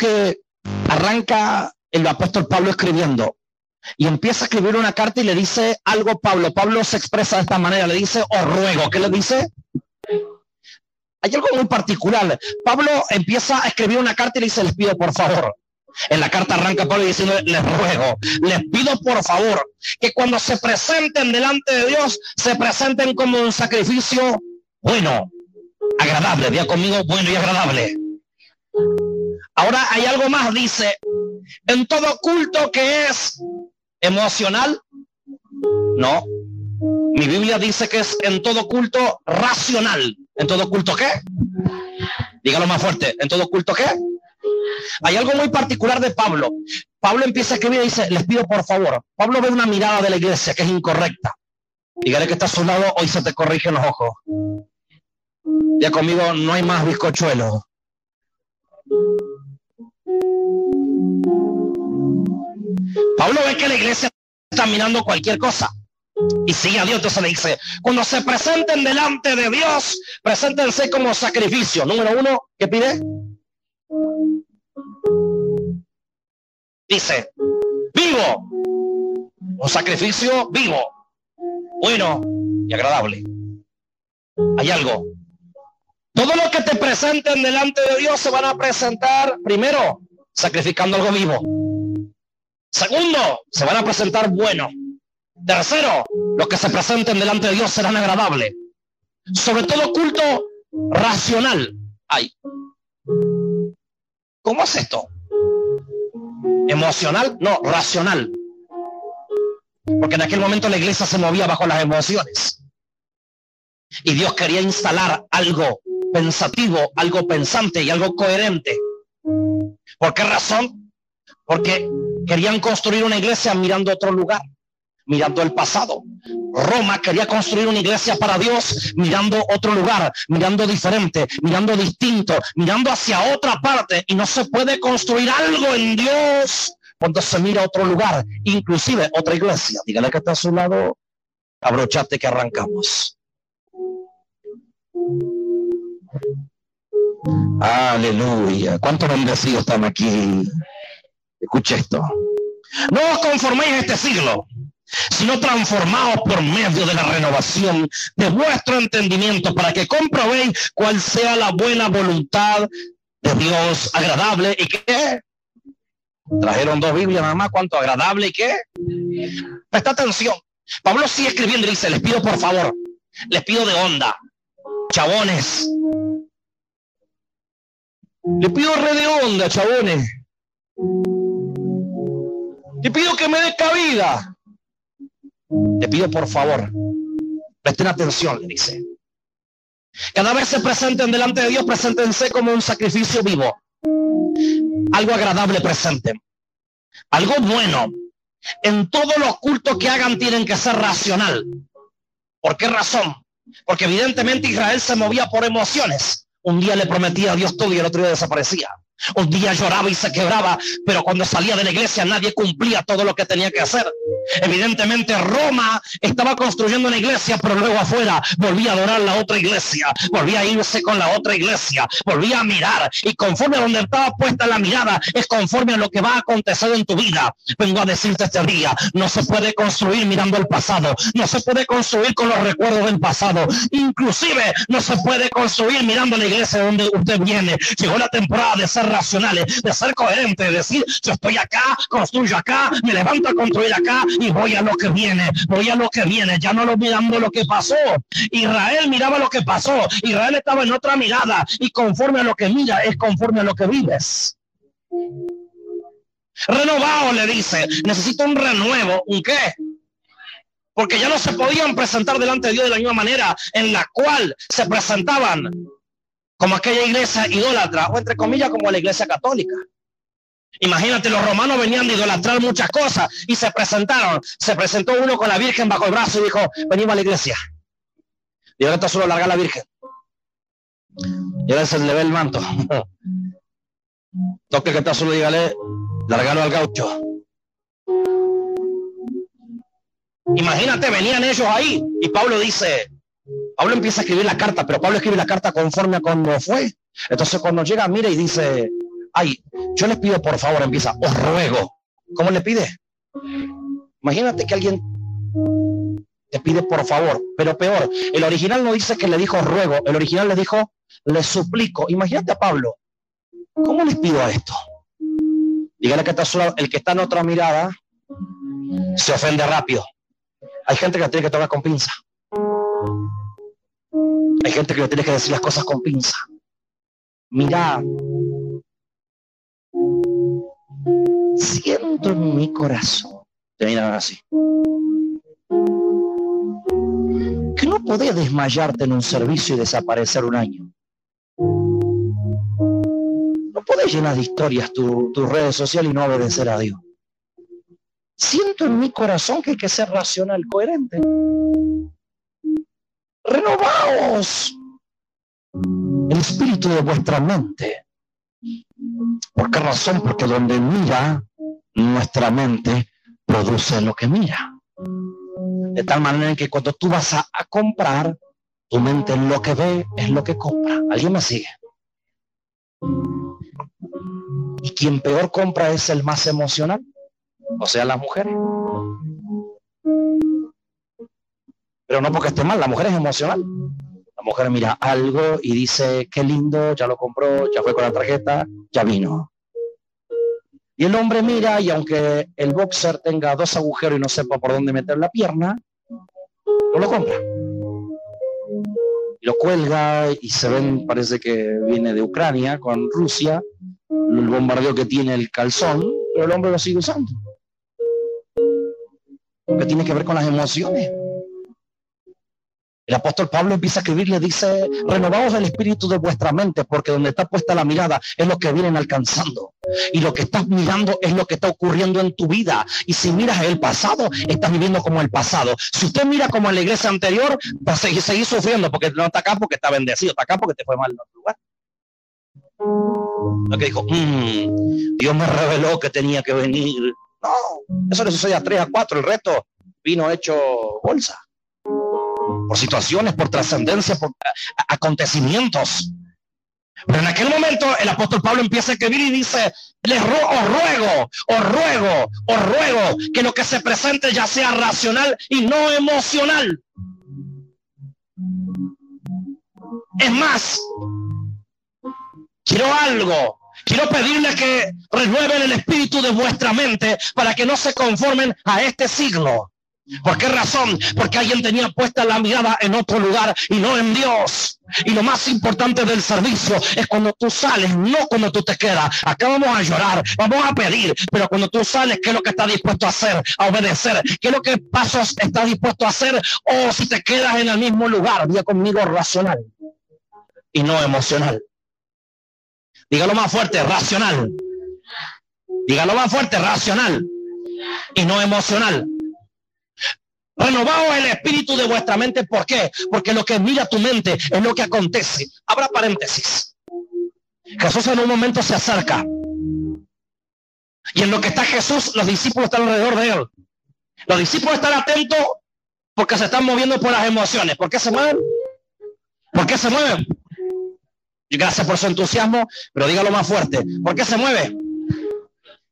Que arranca el apóstol Pablo escribiendo y empieza a escribir una carta y le dice algo Pablo. Pablo se expresa de esta manera, le dice, os ruego. ¿Qué le dice? Hay algo muy particular. Pablo empieza a escribir una carta y le dice, les pido por favor. En la carta arranca Pablo diciendo, les ruego, les pido por favor que cuando se presenten delante de Dios, se presenten como un sacrificio bueno, agradable. Día conmigo, bueno y agradable. Ahora hay algo más, dice, en todo culto que es emocional, no. Mi Biblia dice que es en todo culto racional. ¿En todo culto qué? Dígalo más fuerte. ¿En todo culto qué? Hay algo muy particular de Pablo. Pablo empieza a escribir y dice, les pido por favor. Pablo ve una mirada de la iglesia que es incorrecta. Dígale que está a su lado, hoy se te corrigen los ojos. Ya conmigo no hay más bizcochuelo. Pablo ve que la iglesia está mirando cualquier cosa y sigue a Dios. Entonces le dice, cuando se presenten delante de Dios, preséntense como sacrificio. Número uno, ¿qué pide? Dice, vivo, un sacrificio vivo, bueno y agradable. Hay algo. Todo lo que te presenten delante de Dios se van a presentar primero sacrificando algo vivo. Segundo, se van a presentar bueno. Tercero, los que se presenten delante de Dios serán agradables. Sobre todo culto racional. Ay. ¿Cómo es esto? emocional, no, racional. Porque en aquel momento la iglesia se movía bajo las emociones. Y Dios quería instalar algo pensativo, algo pensante y algo coherente. ¿Por qué razón? Porque querían construir una iglesia mirando otro lugar, mirando el pasado. Roma quería construir una iglesia para Dios mirando otro lugar, mirando diferente, mirando distinto, mirando hacia otra parte. Y no se puede construir algo en Dios cuando se mira otro lugar, inclusive otra iglesia. Dígale que está a su lado, abrochate que arrancamos. Aleluya. ¿Cuántos bendecidos están aquí? Escuche esto. No os conforméis este siglo sino transformados por medio de la renovación de vuestro entendimiento para que comprobéis cuál sea la buena voluntad de Dios agradable y qué. Trajeron dos Biblias nada más, cuánto agradable y qué. Presta atención. Pablo sigue escribiendo y dice, les pido por favor, les pido de onda, chabones. Les pido re de onda, chabones. Le pido que me dé cabida. Le pido por favor, presten atención, le dice. Cada vez se presenten delante de Dios, preséntense como un sacrificio vivo. Algo agradable presenten. Algo bueno. En todos los cultos que hagan tienen que ser racional. ¿Por qué razón? Porque evidentemente Israel se movía por emociones. Un día le prometía a Dios todo y el otro día desaparecía. Un día lloraba y se quebraba, pero cuando salía de la iglesia nadie cumplía todo lo que tenía que hacer. Evidentemente Roma estaba construyendo una iglesia, pero luego afuera volvía a adorar la otra iglesia, volvía a irse con la otra iglesia, volvía a mirar y conforme a donde estaba puesta la mirada es conforme a lo que va a acontecer en tu vida. Vengo a decirte este día, no se puede construir mirando el pasado, no se puede construir con los recuerdos del pasado, inclusive no se puede construir mirando la iglesia donde usted viene. Llegó la temporada de ser racionales, de ser coherentes, de decir, yo estoy acá, construyo acá, me levanto a construir acá y voy a lo que viene, voy a lo que viene, ya no lo mirando lo que pasó. Israel miraba lo que pasó, Israel estaba en otra mirada y conforme a lo que mira es conforme a lo que vives. Renovado le dice, necesito un renuevo, ¿un qué? Porque ya no se podían presentar delante de Dios de la misma manera en la cual se presentaban como aquella iglesia idólatra, o entre comillas como la iglesia católica. Imagínate, los romanos venían de idolatrar muchas cosas y se presentaron. Se presentó uno con la Virgen bajo el brazo y dijo, venimos a la iglesia. Y ahora está solo larga la Virgen. Y ahora se le ve el manto. Toque que está solo, dígale, largalo al gaucho. Imagínate, venían ellos ahí y Pablo dice, Pablo empieza a escribir la carta, pero Pablo escribe la carta conforme a cuando fue. Entonces cuando llega, mira y dice, ay, Yo les pido, por favor, empieza, os ruego. ¿Cómo le pide? Imagínate que alguien te pide por favor, pero peor, el original no dice que le dijo ruego, el original le dijo le suplico. Imagínate a Pablo, ¿cómo les pido a esto? Dígale que está solo, el que está en otra mirada se ofende rápido. Hay gente que tiene que tocar con pinza. Hay gente que le tiene que decir las cosas con pinza. Mira, siento en mi corazón. Te miran así. Que no podés desmayarte en un servicio y desaparecer un año. No podés llenar de historias tus redes sociales y no obedecer a Dios. Siento en mi corazón que hay que ser racional, coherente. Renovaos el espíritu de vuestra mente. ¿Por qué razón? Porque donde mira, nuestra mente produce lo que mira. De tal manera que cuando tú vas a, comprar, tu mente lo que ve es lo que compra. ¿Alguien me sigue? Y quien peor compra es el más emocional, o sea, las mujeres. Pero no porque esté mal, la mujer es emocional. La mujer mira algo y dice, qué lindo, ya lo compró, ya fue con la tarjeta, ya vino. Y el hombre mira y aunque el boxer tenga dos agujeros y no sepa por dónde meter la pierna, no lo compra. Lo cuelga y se ven, parece que viene de Ucrania con Rusia, el bombardeo que tiene el calzón, pero el hombre lo sigue usando. Porque tiene que ver con las emociones. El apóstol Pablo empieza a escribir, le dice, renovaos el espíritu de vuestra mente, porque donde está puesta la mirada es lo que vienen alcanzando. Y lo que estás mirando es lo que está ocurriendo en tu vida. Y si miras el pasado, estás viviendo como el pasado. Si usted mira como en la iglesia anterior, va a seguir, sufriendo, porque no está acá porque está bendecido, está acá porque te fue mal en otro lugar. Lo que dijo, mm, Dios me reveló que tenía que venir. No, eso le sucede a tres, a cuatro, el resto vino hecho bolsa por situaciones, por trascendencia, por acontecimientos. Pero en aquel momento el apóstol Pablo empieza a escribir y dice, les os ruego, os ruego, os ruego que lo que se presente ya sea racional y no emocional. Es más, quiero algo, quiero pedirle que renueven el espíritu de vuestra mente para que no se conformen a este siglo, ¿Por qué razón? Porque alguien tenía puesta la mirada en otro lugar y no en Dios. Y lo más importante del servicio es cuando tú sales, no cuando tú te quedas. Acá vamos a llorar, vamos a pedir, pero cuando tú sales, ¿qué es lo que estás dispuesto a hacer? A obedecer. ¿Qué es lo que pasos estás dispuesto a hacer? O si te quedas en el mismo lugar, vía conmigo racional y no emocional. Dígalo más fuerte, racional. Dígalo más fuerte, racional y no emocional. Renovado el espíritu de vuestra mente. ¿Por qué? Porque lo que mira tu mente es lo que acontece. Abra paréntesis. Jesús en un momento se acerca. Y en lo que está Jesús, los discípulos están alrededor de él. Los discípulos están atentos porque se están moviendo por las emociones. ¿Por qué se mueven? ¿Por qué se mueven? Gracias por su entusiasmo, pero dígalo más fuerte. ¿Por qué se mueve?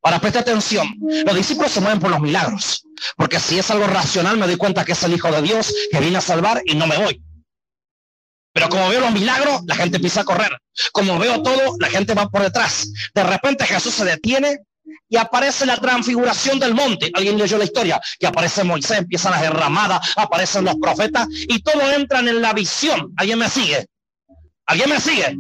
Ahora preste atención. Los discípulos se mueven por los milagros. Porque si es algo racional, me doy cuenta que es el Hijo de Dios que viene a salvar y no me voy. Pero como veo los milagros, la gente empieza a correr. Como veo todo, la gente va por detrás. De repente Jesús se detiene y aparece la transfiguración del monte. Alguien leyó la historia. Y aparece Moisés, empiezan las derramadas, aparecen los profetas y todo entran en la visión. ¿Alguien me sigue? ¿Alguien me sigue?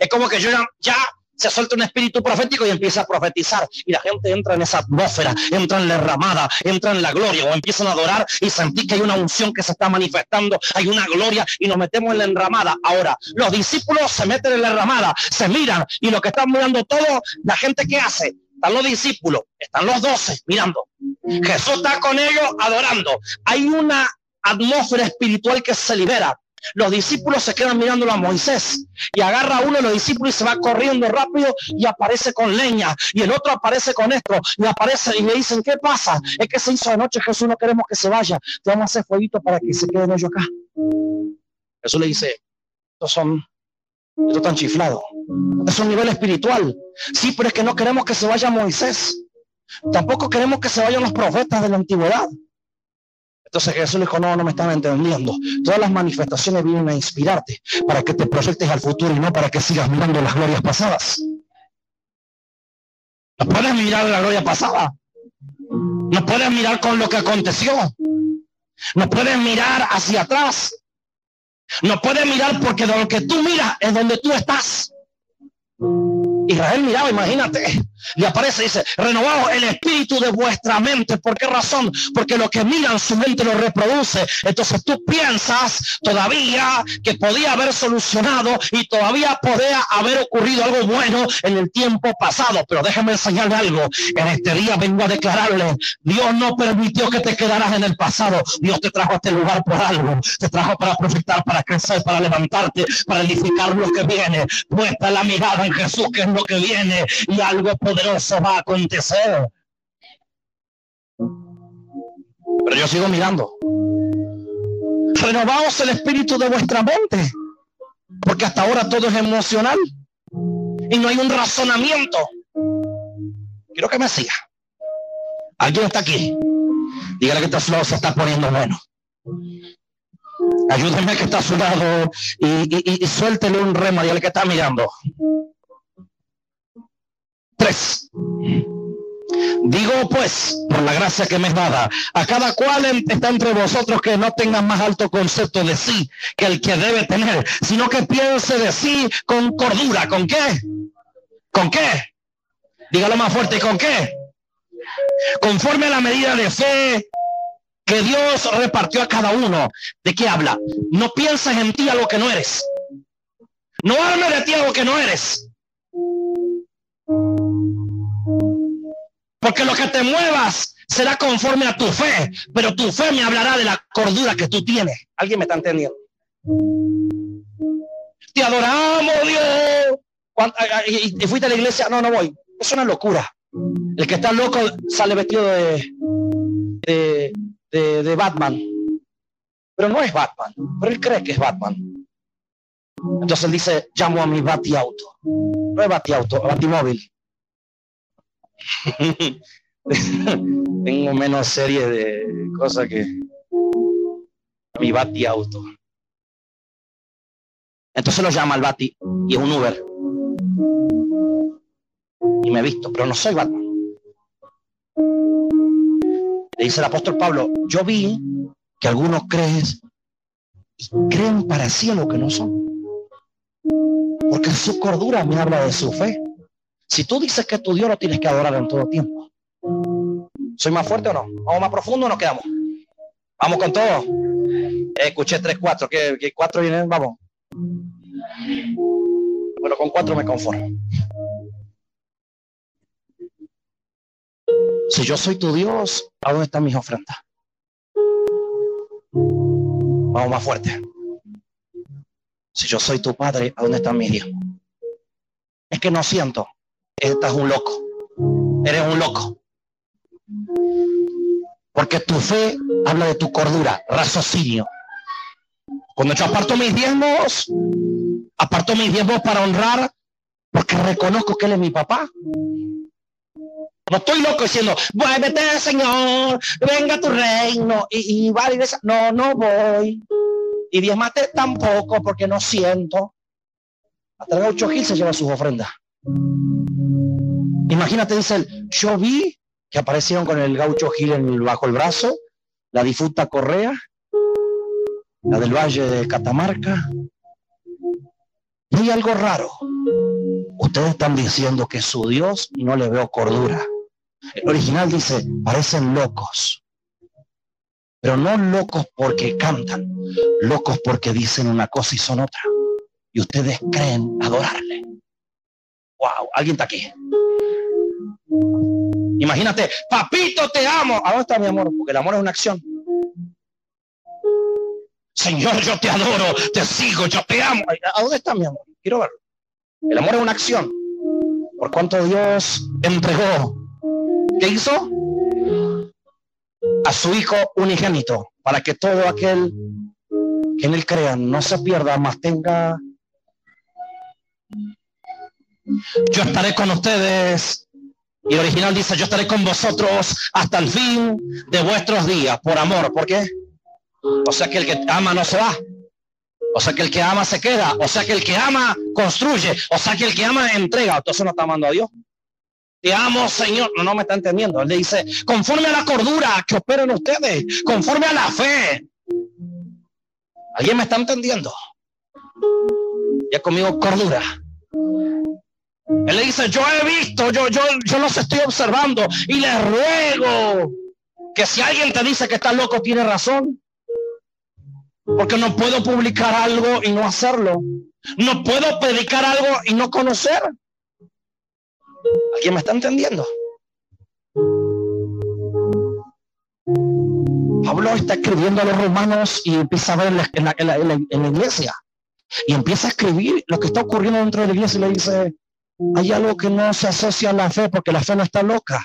Es como que yo ya se suelta un espíritu profético y empieza a profetizar. Y la gente entra en esa atmósfera, entra en la ramada, entra en la gloria o empiezan a adorar y sentir que hay una unción que se está manifestando, hay una gloria y nos metemos en la enramada. Ahora, los discípulos se meten en la ramada, se miran y lo que están mirando todo, la gente que hace, están los discípulos, están los doce mirando. Jesús está con ellos adorando. Hay una atmósfera espiritual que se libera. Los discípulos se quedan mirándolo a Moisés y agarra uno de los discípulos y se va corriendo rápido y aparece con leña y el otro aparece con esto y aparece y le dicen, ¿qué pasa? Es que se hizo anoche Jesús, no queremos que se vaya, te vamos a hacer fueguito para que se queden ellos acá. Jesús le dice, estos son, estos están chiflados. Es un nivel espiritual. Sí, pero es que no queremos que se vaya Moisés. Tampoco queremos que se vayan los profetas de la antigüedad. Entonces Jesús le dijo, no, no me están entendiendo. Todas las manifestaciones vienen a inspirarte para que te proyectes al futuro y no para que sigas mirando las glorias pasadas. No puedes mirar la gloria pasada. No puedes mirar con lo que aconteció. No puedes mirar hacia atrás. No puedes mirar porque de lo que tú miras es donde tú estás. Israel miraba, imagínate, le aparece, dice, renovado el espíritu de vuestra mente. ¿Por qué razón? Porque lo que miran su mente lo reproduce. Entonces tú piensas todavía que podía haber solucionado y todavía podía haber ocurrido algo bueno en el tiempo pasado. Pero déjame enseñarle algo. En este día vengo a declararle, Dios no permitió que te quedaras en el pasado. Dios te trajo a este lugar por algo. Te trajo para proyectar, para crecer, para levantarte, para edificar lo que viene. Puesta la mirada en Jesús, que es lo que viene y algo poderoso va a acontecer. Pero yo sigo mirando. Renovaos el espíritu de vuestra mente. Porque hasta ahora todo es emocional. Y no hay un razonamiento. Quiero que me siga. ¿Alguien está aquí? Dígale que este flow se está poniendo bueno. Ayúdenme que está a su lado y, y, suéltele un rema. Dígale que está mirando. Digo pues, por la gracia que me es dada, a cada cual está entre vosotros que no tenga más alto concepto de sí que el que debe tener, sino que piense de sí con cordura. ¿Con qué? ¿Con qué? Dígalo más fuerte, ¿con qué? Conforme a la medida de fe que Dios repartió a cada uno. ¿De qué habla? No pienses en ti a lo que no eres. No hable de ti a lo que no eres. Porque lo que te muevas será conforme a tu fe, pero tu fe me hablará de la cordura que tú tienes. ¿Alguien me está entendiendo? Te adoramos, Dios. ¿Y fuiste a la iglesia? No, no voy. Es una locura. El que está loco sale vestido de, de, de, Batman. Pero no es Batman. Pero él cree que es Batman. Entonces dice, llamo a mi Batiauto. No es Batiauto, Batimóvil. Tengo menos serie de cosas que mi Bati auto. Entonces lo llama el Bati y es un Uber. Y me he visto, pero no soy Batman. Le dice el apóstol Pablo, yo vi que algunos creen y creen para sí lo que no son. Porque su cordura me habla de su fe. Si tú dices que tu Dios lo tienes que adorar en todo tiempo. ¿Soy más fuerte o no? ¿Vamos más profundo o nos quedamos? Vamos con todo. escuché tres, cuatro. ¿Qué, cuatro vienen? Vamos. Bueno, con cuatro me conformo. Si yo soy tu Dios, ¿a dónde están mis ofrendas? Vamos más fuerte. Si yo soy tu padre, ¿a dónde están mis hijos? Es que no siento estás un loco. Eres un loco. Porque tu fe habla de tu cordura, raciocinio. Cuando yo aparto mis diezmos, aparto mis diezmos para honrar, porque reconozco que Él es mi papá. No estoy loco diciendo, vuélvete, Señor, venga tu reino. Y, y va no, no voy. Y diezmate tampoco, porque no siento. Hasta el gaucho Gil se lleva sus ofrendas. Imagínate, dice él, yo vi que aparecieron con el gaucho Gil en bajo el brazo, la difunta Correa, la del Valle de Catamarca. Y hay algo raro. Ustedes están diciendo que su Dios no le veo cordura. El original dice, parecen locos. Pero no locos porque cantan, locos porque dicen una cosa y son otra. Y ustedes creen adorarle. Wow, alguien está aquí. Imagínate, papito, te amo. ¿A dónde está mi amor? Porque el amor es una acción. Señor, yo te adoro, te sigo, yo te amo. ¿A dónde está mi amor? Quiero verlo. El amor es una acción. Por cuanto Dios entregó, ¿qué hizo? A su Hijo unigénito, para que todo aquel que en él crea no se pierda, más tenga Yo estaré con ustedes. Y original dice, yo estaré con vosotros hasta el fin de vuestros días, por amor. ¿Por qué? O sea que el que ama no se va. O sea que el que ama se queda. O sea que el que ama construye. O sea que el que ama entrega. Entonces no está amando a Dios. Te amo, Señor. No, me está entendiendo. Él le dice, conforme a la cordura que operen ustedes, conforme a la fe. ¿Alguien me está entendiendo? Ya conmigo cordura. Él le dice, yo he visto, yo, yo, yo los estoy observando y le ruego que si alguien te dice que está loco, tiene razón. Porque no puedo publicar algo y no hacerlo. No puedo predicar algo y no conocer. ¿Alguien me está entendiendo? Pablo está escribiendo a los romanos y empieza a ver en la, en la, iglesia. Y empieza a escribir lo que está ocurriendo dentro de la iglesia y le dice, hay algo que no se asocia a la fe porque la fe no está loca.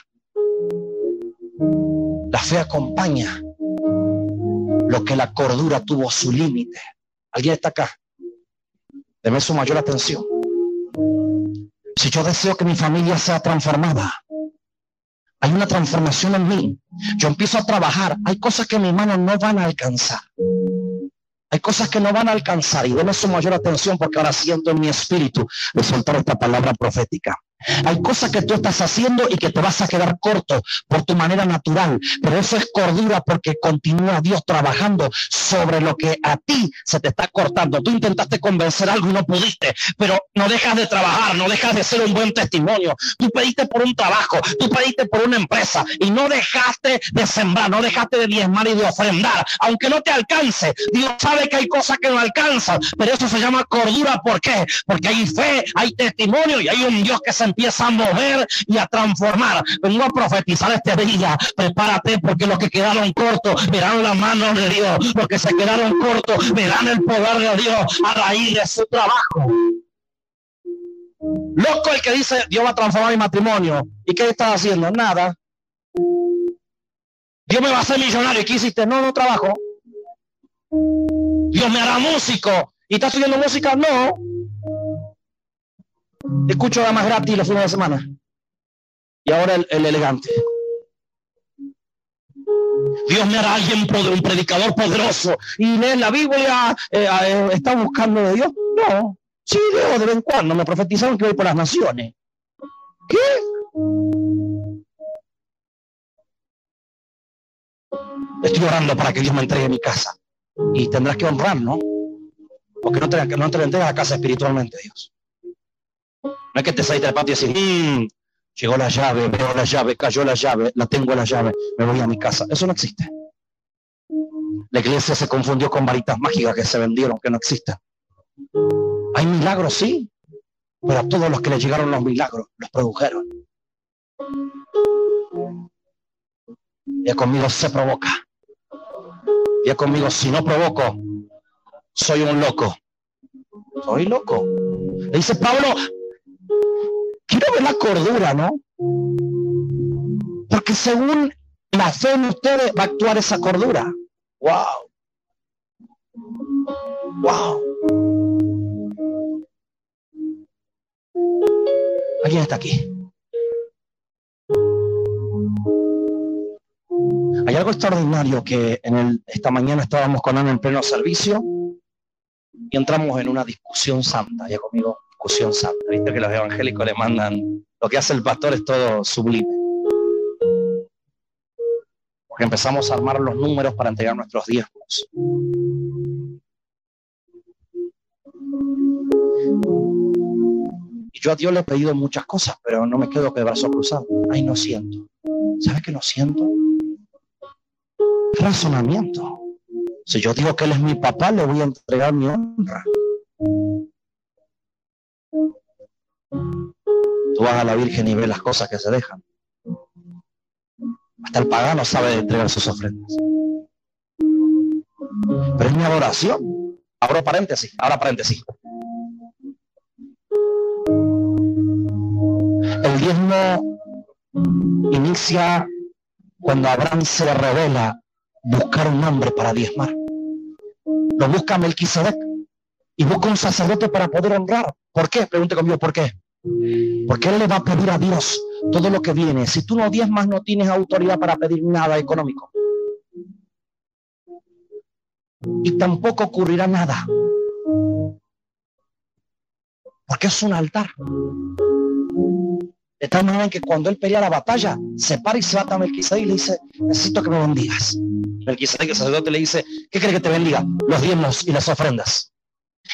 La fe acompaña lo que la cordura tuvo su límite. ¿Alguien está acá? Deme su mayor atención. Si yo deseo que mi familia sea transformada, hay una transformación en mí. Yo empiezo a trabajar. Hay cosas que mis manos no van a alcanzar. Hay cosas que no van a alcanzar y denme su mayor atención porque ahora siento en mi espíritu de soltar esta palabra profética. Hay cosas que tú estás haciendo y que te vas a quedar corto por tu manera natural, pero eso es cordura porque continúa Dios trabajando sobre lo que a ti se te está cortando. Tú intentaste convencer algo y no pudiste, pero no dejas de trabajar, no dejas de ser un buen testimonio. Tú pediste por un trabajo, tú pediste por una empresa y no dejaste de sembrar, no dejaste de diezmar y de ofrendar, aunque no te alcance. Dios sabe que hay cosas que no alcanzan, pero eso se llama cordura. ¿Por qué? Porque hay fe, hay testimonio y hay un Dios que se empieza a mover y a transformar. Vengo a profetizar este día. Prepárate porque los que quedaron cortos verán la mano de Dios. Los que se quedaron cortos verán el poder de Dios a raíz de su trabajo. Loco el que dice, Dios va a transformar mi matrimonio. ¿Y qué estás haciendo? Nada. Dios me va a hacer millonario. ¿Y qué hiciste? No, no trabajo. Dios me hará músico. ¿Y estás estudiando música? No. Escucho más gratis los fines de semana. Y ahora el, elegante. Dios me hará alguien, un predicador poderoso. Y lee la Biblia, eh, eh, está buscando de Dios. No. Sí, Dios, de vez en cuando me profetizaron que voy por las naciones. ¿Qué? Estoy orando para que Dios me entregue mi casa. Y tendrás que honrar, ¿no? Porque no te, no te entregas la casa espiritualmente, Dios. No es que te saliste del patio y decís, mmm, llegó la llave, veo la llave, cayó la llave, la tengo la llave, me voy a mi casa. Eso no existe. La iglesia se confundió con varitas mágicas que se vendieron, que no existen. Hay milagros, sí, pero a todos los que le llegaron los milagros los produjeron. Y conmigo se provoca. Y conmigo, si no provoco, soy un loco. Soy loco. Le dice Pablo, la cordura, ¿no? Porque según la fe en ustedes va a actuar esa cordura. Wow. Wow. ¿Alguien está aquí? Hay algo extraordinario que en el, esta mañana estábamos con Ana en pleno servicio y entramos en una discusión santa. Ya conmigo, santa. Viste que los evangélicos le mandan, lo que hace el pastor es todo sublime. Porque empezamos a armar los números para entregar nuestros diezmos. Y yo a Dios le he pedido muchas cosas, pero no me quedo de brazos cruzados. Ay, no siento. ¿Sabes qué no siento? Razonamiento. Si yo digo que Él es mi papá, le voy a entregar mi honra. Tú a la Virgen y ves las cosas que se dejan. Hasta el pagano sabe entregar sus ofrendas. Pero es mi adoración. Abro paréntesis, ahora paréntesis. El diezmo inicia cuando Abraham se revela buscar un hombre para diezmar. Lo busca Melquisedec y busca un sacerdote para poder honrar. ¿Por qué? Pregunte conmigo, ¿por qué? Porque Él le va a pedir a Dios todo lo que viene. Si tú no más no tienes autoridad para pedir nada económico. Y tampoco ocurrirá nada. Porque es un altar. De tal manera que cuando él pelea la batalla, se para y se va a Melquisedec y le dice, necesito que me bendigas. Melquisedec, el sacerdote, le dice, ¿qué cree que te bendiga? Los diezmos y las ofrendas.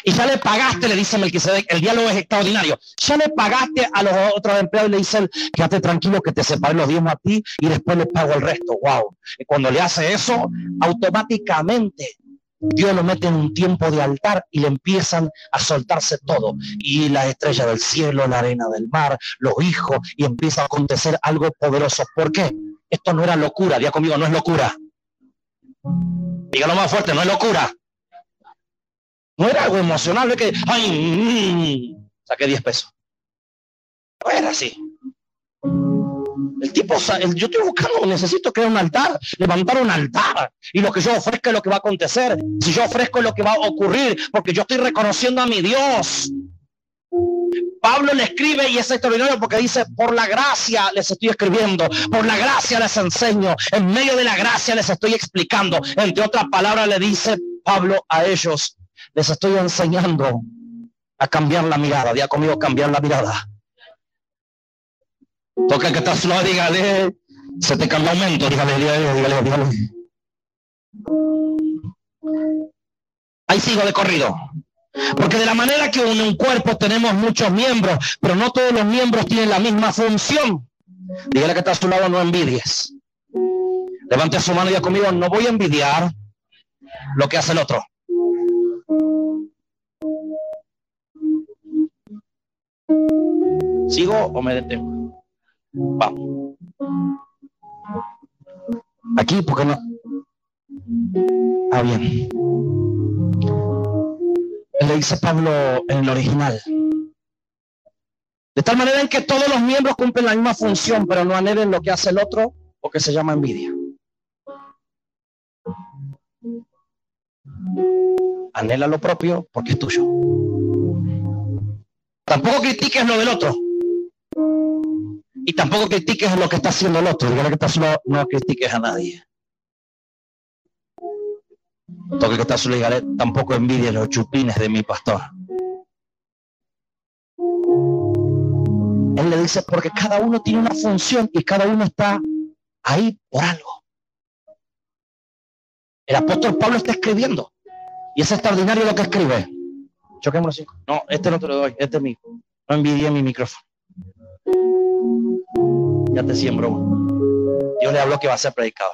Y ya le pagaste, le dice Melquisedec, el diálogo es extraordinario. Ya le pagaste a los otros empleados y le dice, quédate tranquilo que te separe los diezmos a ti y después le pago el resto. Wow. Y cuando le hace eso, automáticamente Dios lo mete en un tiempo de altar y le empiezan a soltarse todo. Y la estrella del cielo, la arena del mar, los hijos, y empieza a acontecer algo poderoso. ¿Por qué? Esto no era locura, día conmigo, no es locura. Dígalo más fuerte, no es locura. No era algo emocional, de que, ay, saqué 10 pesos. No era así. El tipo, yo estoy buscando, necesito crear un altar, levantar un altar. Y lo que yo ofrezco es lo que va a acontecer. Si yo ofrezco es lo que va a ocurrir, porque yo estoy reconociendo a mi Dios. Pablo le escribe y es extraordinario porque dice, por la gracia les estoy escribiendo, por la gracia les enseño, en medio de la gracia les estoy explicando. Entre otras palabras le dice Pablo a ellos, les estoy enseñando a cambiar la mirada. Día conmigo cambiar la mirada. Toca que está suave, dígale, se te cambia aumento, dígale, dígale, dígale, dígale. Ahí sigo de corrido. Porque de la manera que en un cuerpo tenemos muchos miembros, pero no todos los miembros tienen la misma función. Dígale que está a su lado, no envidies. Levante su mano y diga conmigo, no voy a envidiar lo que hace el otro. ¿Sigo o me detengo? Vamos. Aquí, porque no? Ah, bien. Le dice Pablo en el original. De tal manera en que todos los miembros cumplen la misma función, pero no anhelen lo que hace el otro, o que se llama envidia. Anhela lo propio porque es tuyo. Tampoco critiques lo del otro. Y tampoco critiques lo que está haciendo el otro. Dígale que está solo, no critiques a nadie. Toque que está solo, dígale, tampoco envidie los chupines de mi pastor. Él le dice, porque cada uno tiene una función y cada uno está ahí por algo. El apóstol Pablo está escribiendo. Y es extraordinario lo que escribe. Choquemos así. No, este no te lo doy, este es mi. No envidie mi micrófono. Ya te siembro. Dios le habló que va a ser predicador.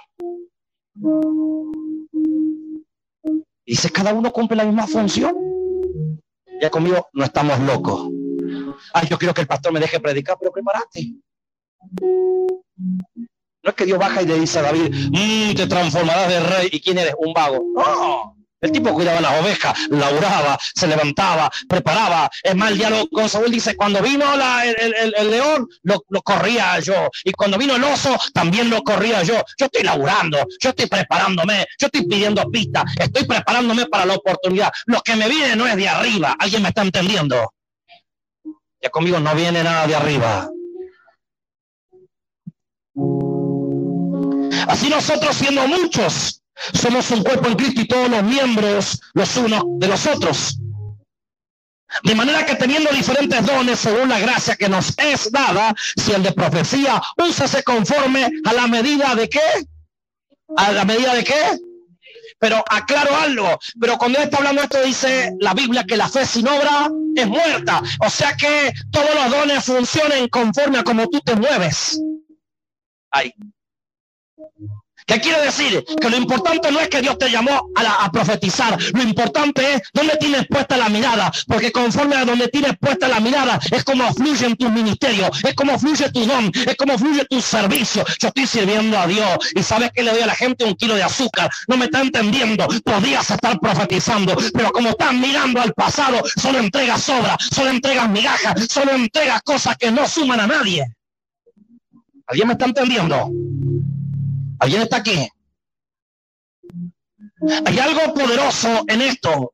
Dice, cada uno cumple la misma función. Ya conmigo no estamos locos. Ay, yo quiero que el pastor me deje predicar, pero prepárate. No es que Dios baja y le dice a David, mm, te transformarás de rey. ¿Y quién eres? Un vago. No. El tipo cuidaba las ovejas, laburaba, se levantaba, preparaba. Es más, el diálogo con Saúl dice, cuando vino el, león, lo, corría yo. Y cuando vino el oso, también lo corría yo. Yo estoy laburando, yo estoy preparándome, yo estoy pidiendo pistas, estoy preparándome para la oportunidad. Lo que me viene no es de arriba. ¿Alguien me está entendiendo? Ya conmigo no viene nada de arriba. Así nosotros siendo muchos, somos un cuerpo en Cristo y todos los miembros los unos de los otros. De manera que teniendo diferentes dones según la gracia que nos es dada, si el de profecía, úsase conforme a la medida de qué? ¿A la medida de qué? Pero aclaro algo, pero cuando está hablando esto dice la Biblia que la fe sin obra es muerta. O sea que todos los dones funcionen conforme a como tú te mueves. Ahí. ¿Qué quiere decir? Que lo importante no es que Dios te llamó a, profetizar, lo importante es dónde tienes puesta la mirada, porque conforme a donde tienes puesta la mirada es como fluye en tu ministerio, es como fluye tu don, es como fluye tu servicio. Yo estoy sirviendo a Dios y sabes que le doy a la gente un kilo de azúcar, no me está entendiendo, podías estar profetizando, pero como están mirando al pasado, solo entregas sobra, solo entregas migajas, solo entregas cosas que no suman a nadie. ¿Alguien me está entendiendo? ¿Alguien está aquí? Hay algo poderoso en esto.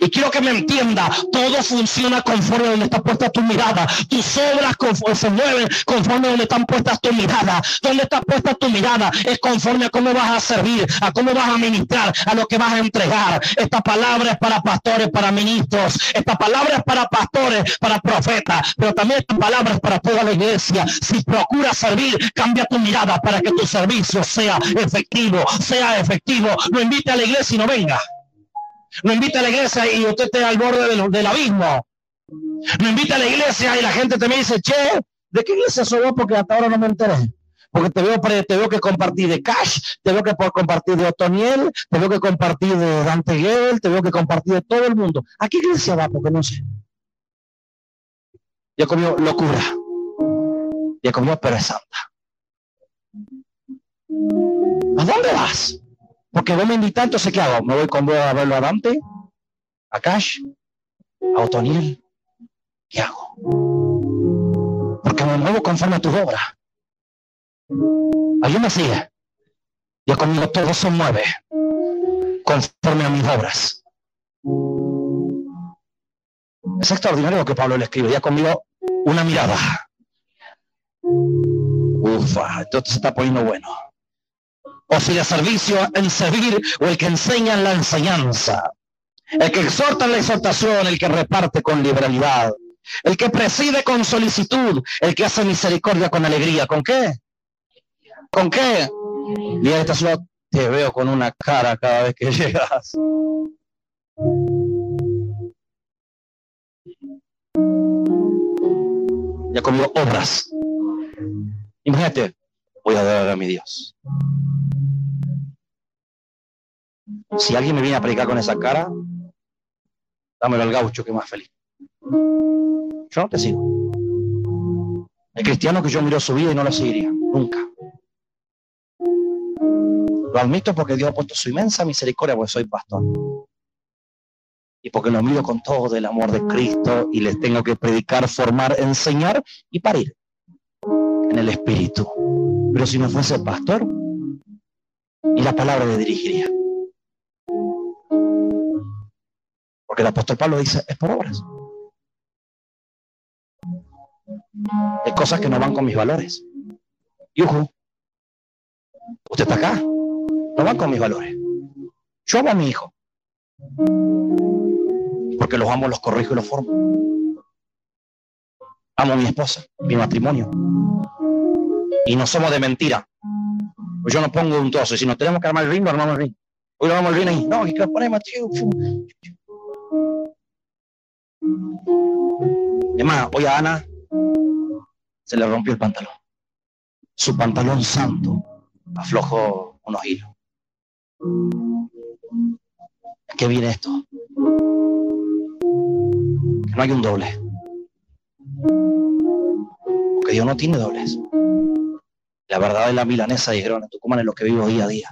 Y quiero que me entienda, todo funciona conforme a donde está puesta tu mirada. Tus obras se mueven conforme a donde están puestas tu mirada. Donde está puesta tu mirada es conforme a cómo vas a servir, a cómo vas a ministrar, a lo que vas a entregar. Esta palabra es para pastores, para ministros. Esta palabra es para pastores, para profetas. Pero también esta palabra es para toda la iglesia. Si procuras servir, cambia tu mirada para que tu servicio sea efectivo, sea efectivo. No invite a la iglesia y no venga. No invita a la iglesia y usted esté al borde del, abismo. No invita a la iglesia y la gente te me dice, che, ¿de qué iglesia soy yo? Porque hasta ahora no me enteré. Porque te veo, te veo que compartir de Cash, te veo que compartir de Otoniel, te veo que compartir de Dante Gebel, te veo que compartir de todo el mundo. ¿A qué iglesia va? Porque no sé. Ya comió locura. Ya comió pero santa. ¿A dónde vas? Porque vos me invitas, entonces ¿qué hago? ¿Me voy con vos a verlo a Dante? ¿A Cash? ¿A Otoniel? ¿Qué hago? Porque me muevo conforme a tus obras. Alguien me sigue. Yo conmigo todo se mueve conforme a mis obras. Es extraordinario lo que Pablo le escribe. Ya conmigo una mirada. Ufa, entonces se está poniendo bueno o si de servicio en servir, o el que enseña en la enseñanza, el que exhorta en la exhortación, el que reparte con liberalidad, el que preside con solicitud, el que hace misericordia con alegría. ¿Con qué? ¿Con qué? Y esta ciudad te veo con una cara cada vez que llegas. Ya comió obras. Imagínate, voy a dar a mi Dios. Si alguien me viene a predicar con esa cara, dámelo al gaucho que más feliz. Yo no te sigo. El cristiano que yo miro su vida y no lo seguiría, nunca. Lo admito porque Dios ha puesto su inmensa misericordia porque soy pastor. Y porque lo miro con todo el amor de Cristo y les tengo que predicar, formar, enseñar y parir en el Espíritu. Pero si no fuese pastor, y la palabra le dirigiría. Porque el apóstol Pablo dice, es por obras. Hay cosas que no van con mis valores. Yuju, usted está acá, no van con mis valores. Yo amo a mi hijo. Porque los amo, los corrijo y los formo. Amo a mi esposa, mi matrimonio. Y no somos de mentira. Pues yo no pongo un trozo. Si nos tenemos que armar el ring, armamos el ring. Hoy lo vamos al ring ahí. No, que lo ponemos, tío. Es hoy a Ana se le rompió el pantalón. Su pantalón santo aflojó unos hilos. qué viene esto? No hay un doble. Porque Dios no tiene dobles. La verdad es la milanesa dijeron en Tucumán es lo que vivo día a día.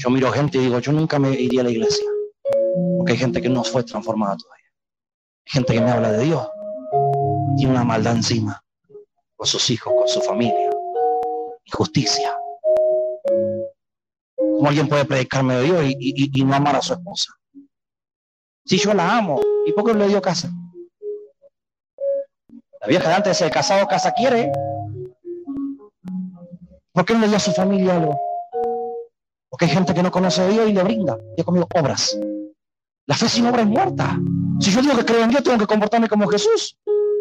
Yo miro gente y digo, yo nunca me iría a la iglesia. Porque hay gente que no fue transformada todavía gente que me habla de Dios, tiene una maldad encima, con sus hijos, con su familia, injusticia. ¿Cómo alguien puede predicarme de Dios y, no amar a su esposa? Si yo la amo, ¿y por qué le dio casa? La vieja de antes el casado casa quiere. ¿Por qué no le dio a su familia algo? Porque hay gente que no conoce a Dios y le brinda. Y ha comido obras. La fe sin obra es muerta. Si yo digo que creo en Dios, tengo que comportarme como Jesús.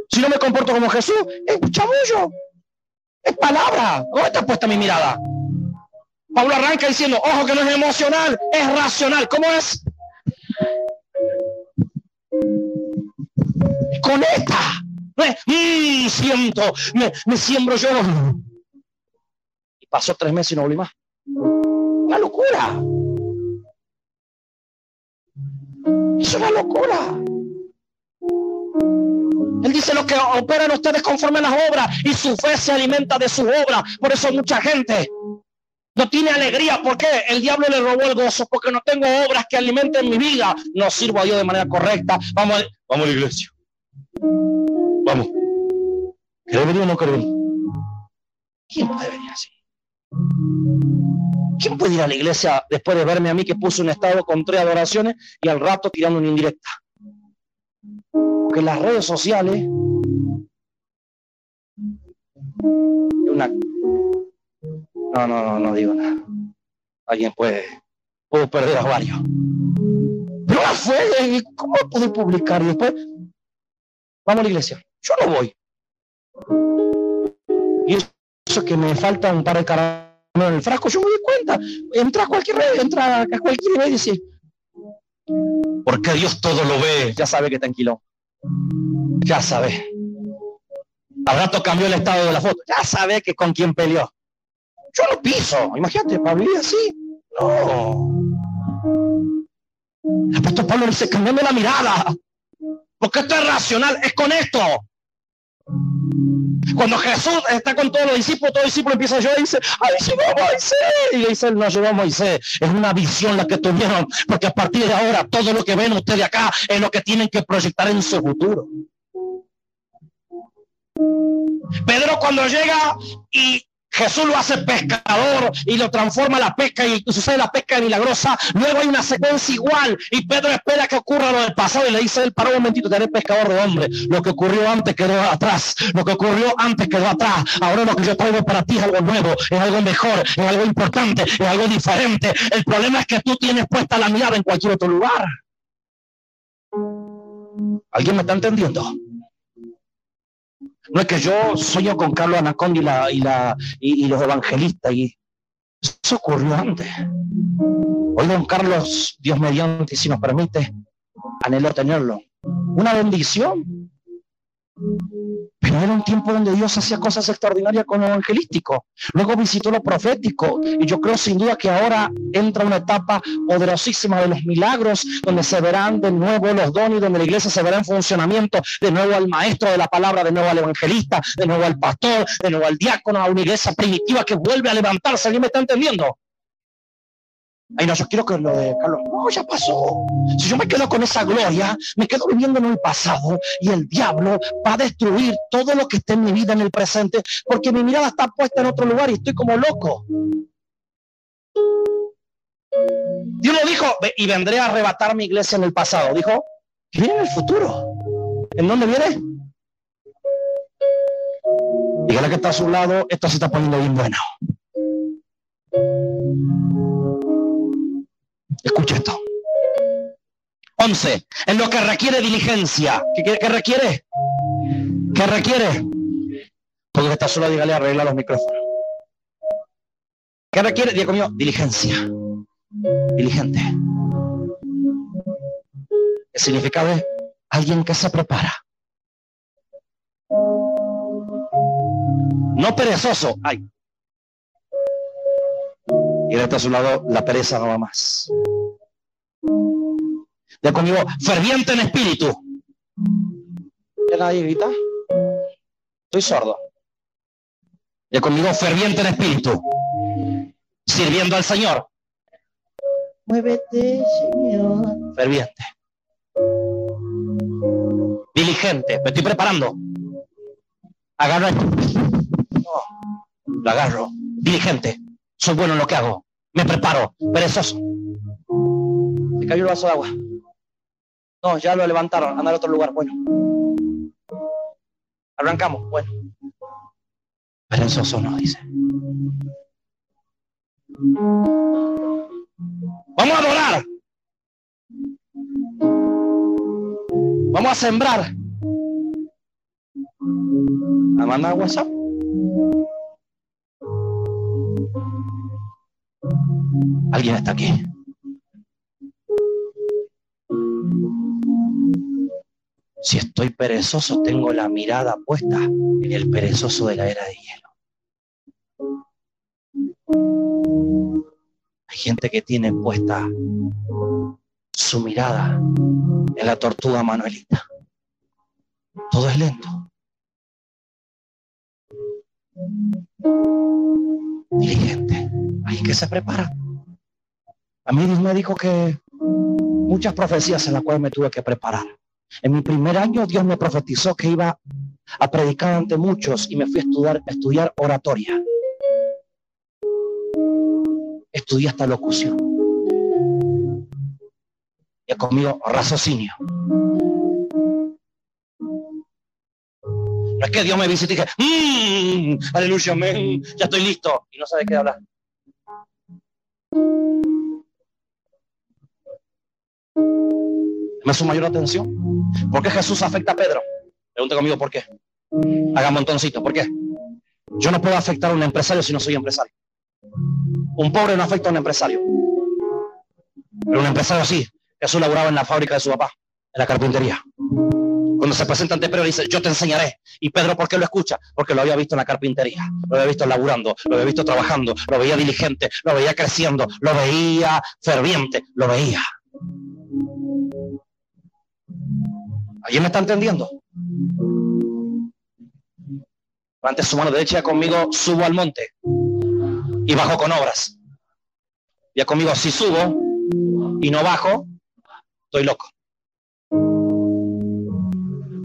Si no me comporto como Jesús, es chamullo. Es palabra. ¿Dónde está puesta mi mirada? Pablo arranca diciendo, ojo que no es emocional, es racional. ¿Cómo es? Conecta. Mmm, siento, me, me, siembro yo. Y pasó tres meses y no volví más. Una locura. Es una locura. Él dice lo que operan ustedes conforme a las obras y su fe se alimenta de su obra. Por eso mucha gente no tiene alegría. porque El diablo le robó el gozo porque no tengo obras que alimenten mi vida. No sirvo a Dios de manera correcta. Vamos vamos a la iglesia. Vamos. ¿Quiere venir o no quiere venir? ¿Quién puede venir así? ¿Quién puede ir a la iglesia después de verme a mí que puse un estado con tres adoraciones y al rato tirando una indirecta? Porque las redes sociales no, no, no, no digo nada. Alguien puede, puedo perder a varios. Pero fue, ¿cómo pude publicar? Después, vamos a la iglesia. Yo no voy. Y eso que me falta un par de caramelos en el frasco, yo me doy cuenta. Entra a cualquier red, entra a cualquier red y dice, porque Dios todo lo ve, ya sabe que tranquilo. Ya sabe. Al rato cambió el estado de la foto. Ya sabe que con quién peleó. Yo no piso. Imagínate, vivir así. No. El apóstol Pablo dice, cambiando la mirada. Porque esto es racional, es con esto. Cuando Jesús está con todos los discípulos, todo discípulo empieza a llorar y dice, ¡ay, llegó Moisés! Y le dice, no llegó Moisés. Es una visión la que tuvieron, porque a partir de ahora todo lo que ven ustedes acá es lo que tienen que proyectar en su futuro. Pedro cuando llega y Jesús lo hace pescador y lo transforma la pesca y sucede la pesca milagrosa. Luego hay una secuencia igual y Pedro espera que ocurra lo del pasado y le dice él, para un momentito, te haré pescador de hombre. Lo que ocurrió antes quedó atrás. Lo que ocurrió antes quedó atrás. Ahora lo que yo traigo para ti es algo nuevo, es algo mejor, es algo importante, es algo diferente. El problema es que tú tienes puesta la mirada en cualquier otro lugar. ¿Alguien me está entendiendo? No es que yo sueño con Carlos Anaconda y, la, y, la, y, los evangelistas, y eso ocurrió antes. Hoy don Carlos, Dios mediante, si nos permite, anhelo tenerlo. Una bendición. Pero era un tiempo donde Dios hacía cosas extraordinarias con lo evangelístico. Luego visitó lo profético. Y yo creo sin duda que ahora entra una etapa poderosísima de los milagros, donde se verán de nuevo los dones, donde la iglesia se verá en funcionamiento, de nuevo al maestro de la palabra, de nuevo al evangelista, de nuevo al pastor, de nuevo al diácono, a una iglesia primitiva que vuelve a levantarse. ¿Alguien me está entendiendo? Ay, no, yo quiero que lo de Carlos, no, ya pasó. Si yo me quedo con esa gloria, me quedo viviendo en el pasado y el diablo va a destruir todo lo que esté en mi vida en el presente porque mi mirada está puesta en otro lugar y estoy como loco. Dios lo dijo, y vendré a arrebatar mi iglesia en el pasado. Dijo, y viene en el futuro. ¿En dónde viene? Dígale que está a su lado, esto se está poniendo bien bueno. Escucha esto. 11. En lo que requiere diligencia. ¿Qué, requiere? ¿Qué requiere? Porque está solo, dígale, arregla los micrófonos. ¿Qué requiere? Diga conmigo, diligencia. Diligente. El significado es alguien que se prepara. No perezoso. Ay, y está a su lado la pereza no va más. Ya conmigo, ferviente en espíritu. ¿Ya nadie grita? Estoy sordo. Ya conmigo, ferviente en espíritu. Sirviendo al Señor. Muévete, Señor. Ferviente. Diligente. Me estoy preparando. Agarro esto. lo agarro. Diligente soy bueno en lo que hago, me preparo, perezoso. Se cayó el vaso de agua. No, ya lo levantaron, anda al otro lugar, bueno. Arrancamos, bueno. Perezoso no, dice. Vamos a adorar. Vamos a sembrar. ¿A mandar WhatsApp? Alguien está aquí. Si estoy perezoso, tengo la mirada puesta en el perezoso de la era de hielo. Hay gente que tiene puesta su mirada en la tortuga Manuelita. Todo es lento. Diligente. Hay que se prepara. A mí Dios me dijo que muchas profecías en las cuales me tuve que preparar. En mi primer año Dios me profetizó que iba a predicar ante muchos y me fui a estudiar, estudiar oratoria. estudia esta locución. Y conmigo, raciocinio. No es que Dios me visite y dije, mmm, aleluya, amén, ya estoy listo. Y no sabe qué hablar. Me su mayor atención. ¿Por qué Jesús afecta a Pedro? Pregunte conmigo por qué. Haga montoncito, ¿por qué? Yo no puedo afectar a un empresario si no soy empresario. Un pobre no afecta a un empresario. Pero un empresario sí. Jesús laburaba en la fábrica de su papá, en la carpintería. Cuando se presenta ante Pedro, dice, yo te enseñaré. Y Pedro, ¿por qué lo escucha? Porque lo había visto en la carpintería, lo había visto laburando, lo había visto trabajando, lo veía diligente, lo veía creciendo, lo veía ferviente, lo veía. ¿Alguien me está entendiendo? Levante su mano derecha conmigo, subo al monte y bajo con obras. Ya conmigo, si subo y no bajo, estoy loco.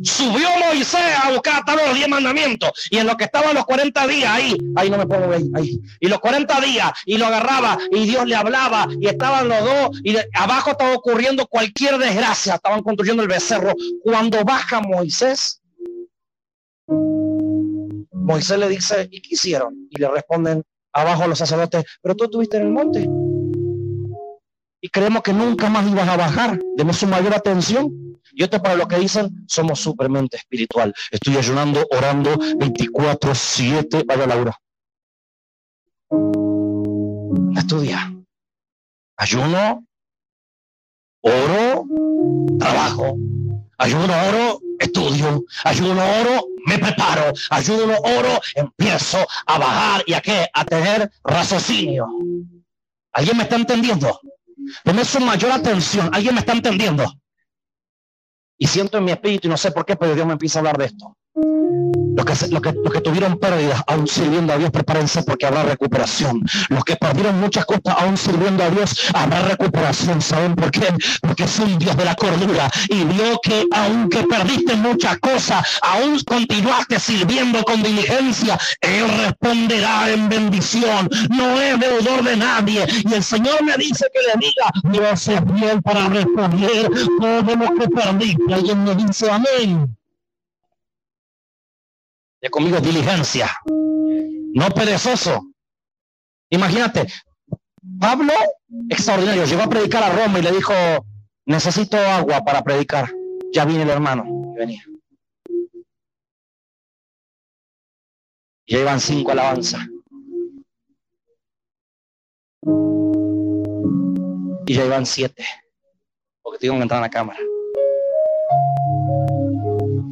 Subió Moisés a buscar hasta los diez mandamientos y en lo que estaban los 40 días ahí, ahí no me puedo ver, ahí, y los 40 días y lo agarraba y Dios le hablaba y estaban los dos y abajo estaba ocurriendo cualquier desgracia, estaban construyendo el becerro. Cuando baja Moisés, Moisés le dice, ¿y qué hicieron? Y le responden abajo los sacerdotes, pero tú estuviste en el monte. Y creemos que nunca más ibas a bajar. Demos su mayor atención. Y esto para lo que dicen, somos supermente espiritual. Estoy ayunando, orando 24-7. Vaya Laura. Estudia. Ayuno, oro, trabajo. Ayuno, oro, estudio. Ayuno, oro, me preparo. Ayuno, oro, empiezo a bajar y a qué? A tener raciocinio. ¿Alguien me está entendiendo? Deme su mayor atención. ¿Alguien me está entendiendo? Y siento en mi espíritu, y no sé por qué, pero Dios me empieza a hablar de esto. Los que, que, que tuvieron pérdidas aún sirviendo a Dios, prepárense porque habrá recuperación. Los que perdieron muchas cosas aún sirviendo a Dios, habrá recuperación. ¿Saben por qué? Porque es un Dios de la cordura y vio que aunque perdiste muchas cosas, aún continuaste sirviendo con diligencia. Él responderá en bendición. No es deudor de nadie. Y el Señor me dice que le diga, Dios es bien para responder todo lo que perdiste. Alguien me dice amén de conmigo diligencia, no perezoso. Imagínate, Pablo, extraordinario, llegó a predicar a Roma y le dijo, necesito agua para predicar. Ya viene el hermano. Y venía. Y ya iban cinco alabanzas. Y ya iban siete. Porque tengo que entrar a la cámara.